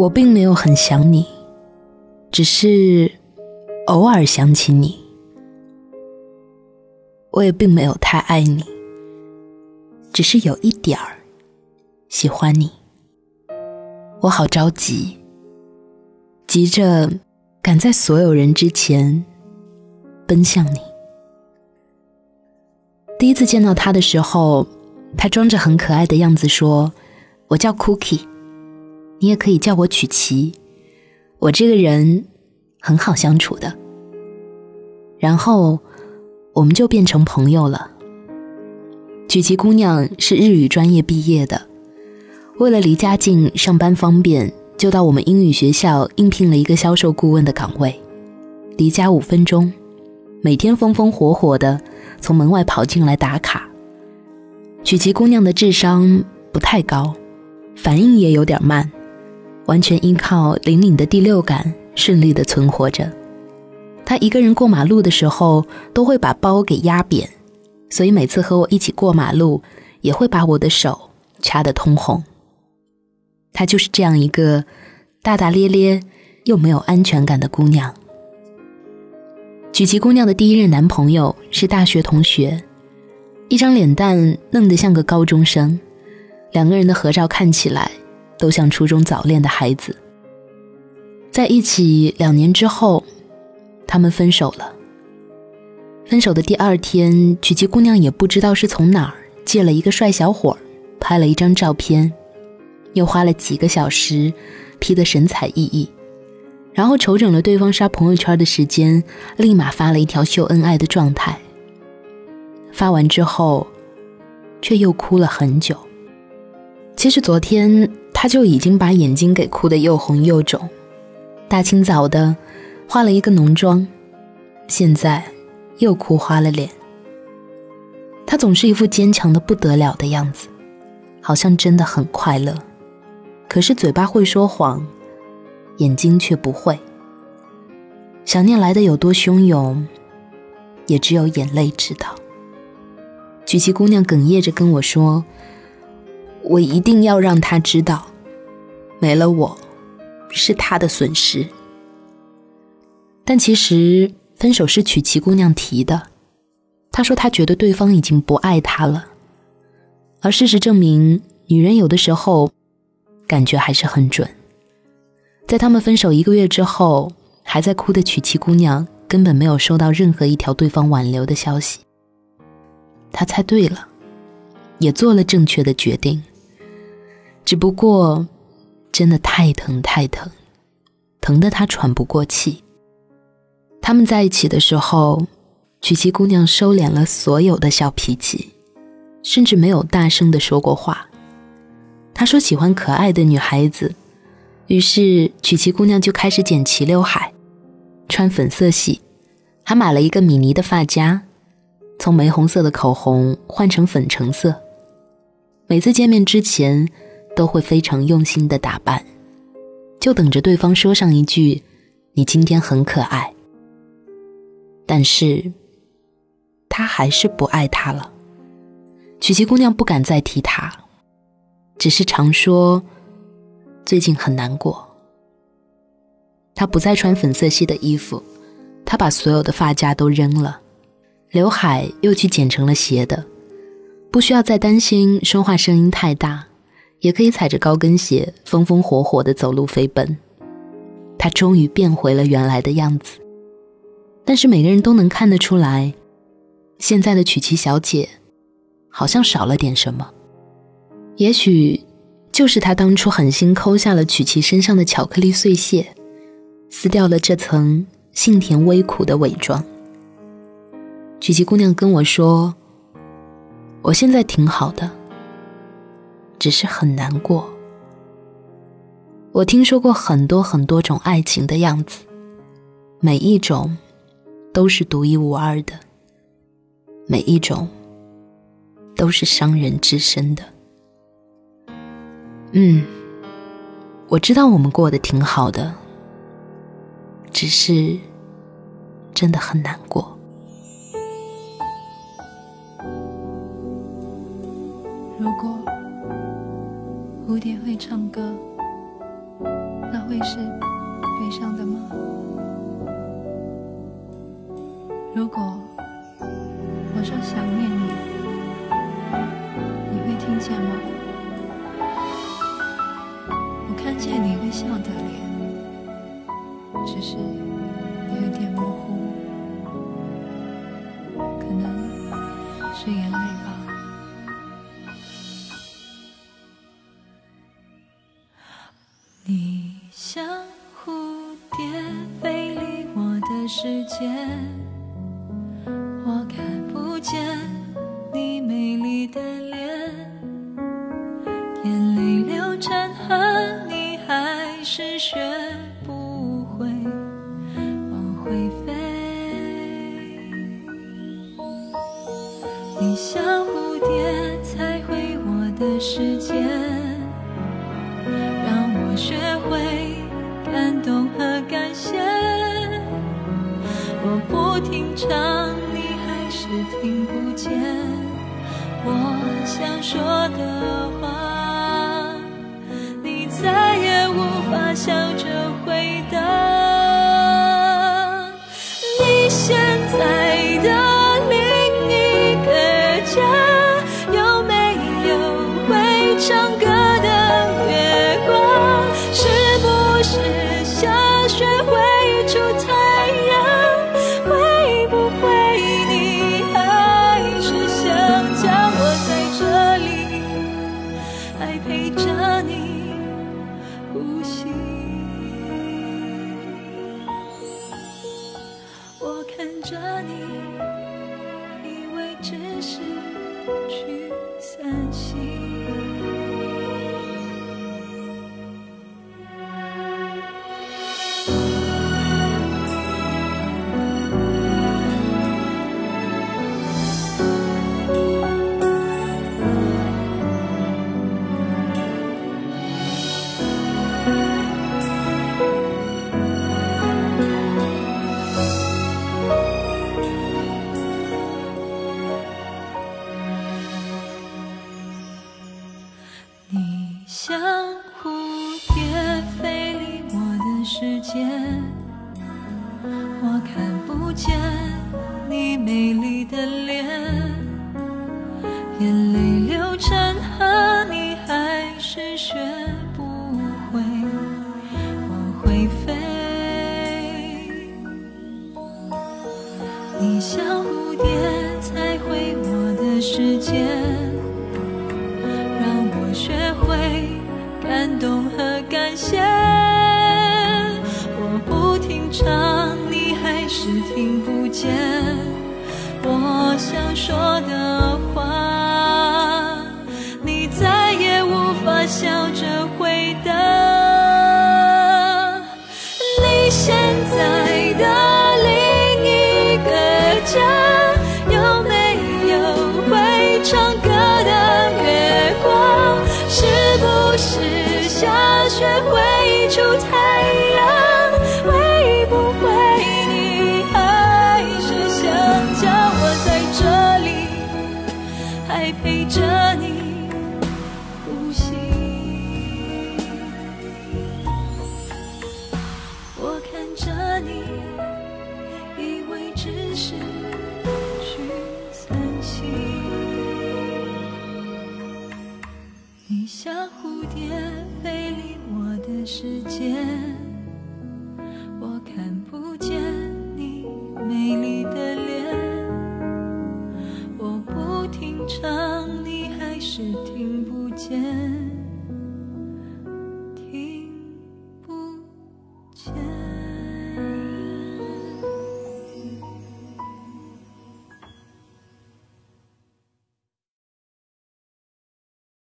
我并没有很想你，只是偶尔想起你。我也并没有太爱你，只是有一点儿喜欢你。我好着急，急着赶在所有人之前奔向你。第一次见到他的时候，他装着很可爱的样子说：“我叫 Cookie。”你也可以叫我曲奇，我这个人很好相处的。然后我们就变成朋友了。曲奇姑娘是日语专业毕业的，为了离家近、上班方便，就到我们英语学校应聘了一个销售顾问的岗位，离家五分钟，每天风风火火的从门外跑进来打卡。曲奇姑娘的智商不太高，反应也有点慢。完全依靠灵敏的第六感，顺利的存活着。他一个人过马路的时候，都会把包给压扁，所以每次和我一起过马路，也会把我的手掐得通红。她就是这样一个大大咧咧又没有安全感的姑娘。曲奇姑娘的第一任男朋友是大学同学，一张脸蛋嫩得像个高中生，两个人的合照看起来。都像初中早恋的孩子，在一起两年之后，他们分手了。分手的第二天，曲奇姑娘也不知道是从哪儿借了一个帅小伙，拍了一张照片，又花了几个小时 P 得神采奕奕，然后瞅准了对方刷朋友圈的时间，立马发了一条秀恩爱的状态。发完之后，却又哭了很久。其实昨天。他就已经把眼睛给哭得又红又肿，大清早的化了一个浓妆，现在又哭花了脸。他总是一副坚强的不得了的样子，好像真的很快乐，可是嘴巴会说谎，眼睛却不会。想念来的有多汹涌，也只有眼泪知道。曲奇姑娘哽咽着跟我说：“我一定要让他知道。”没了我，是他的损失。但其实分手是曲奇姑娘提的，她说她觉得对方已经不爱她了。而事实证明，女人有的时候感觉还是很准。在他们分手一个月之后，还在哭的曲奇姑娘根本没有收到任何一条对方挽留的消息。她猜对了，也做了正确的决定，只不过。真的太疼太疼，疼得他喘不过气。他们在一起的时候，曲奇姑娘收敛了所有的小脾气，甚至没有大声的说过话。她说喜欢可爱的女孩子，于是曲奇姑娘就开始剪齐刘海，穿粉色系，还买了一个米妮的发夹，从玫红色的口红换成粉橙色。每次见面之前。都会非常用心的打扮，就等着对方说上一句：“你今天很可爱。”但是，他还是不爱他了。曲奇姑娘不敢再提他，只是常说最近很难过。他不再穿粉色系的衣服，他把所有的发夹都扔了，刘海又去剪成了斜的，不需要再担心说话声音太大。也可以踩着高跟鞋风风火火地走路飞奔，他终于变回了原来的样子。但是每个人都能看得出来，现在的曲奇小姐好像少了点什么。也许就是他当初狠心抠下了曲奇身上的巧克力碎屑，撕掉了这层性甜微苦的伪装。曲奇姑娘跟我说：“我现在挺好的。”只是很难过。我听说过很多很多种爱情的样子，每一种都是独一无二的，每一种都是伤人至深的。嗯，我知道我们过得挺好的，只是真的很难过。蝴蝶会唱歌，那会是悲伤的吗？如果我说想念你，你会听见吗？我看见你微笑的脸，只是世界，我看不见你美丽的脸，眼泪流成河，你还是学不会往回飞。你像蝴蝶踩回我的世界。让我学会感动和感听唱，你还是听不见我想说的着你，以为只是去散心。像蝴蝶飞离我的世界，我看不见你美丽的脸，眼泪流成河，你还是雪。感动和感谢。我不停唱，你还是听不见我想说的唱，你还是听不见。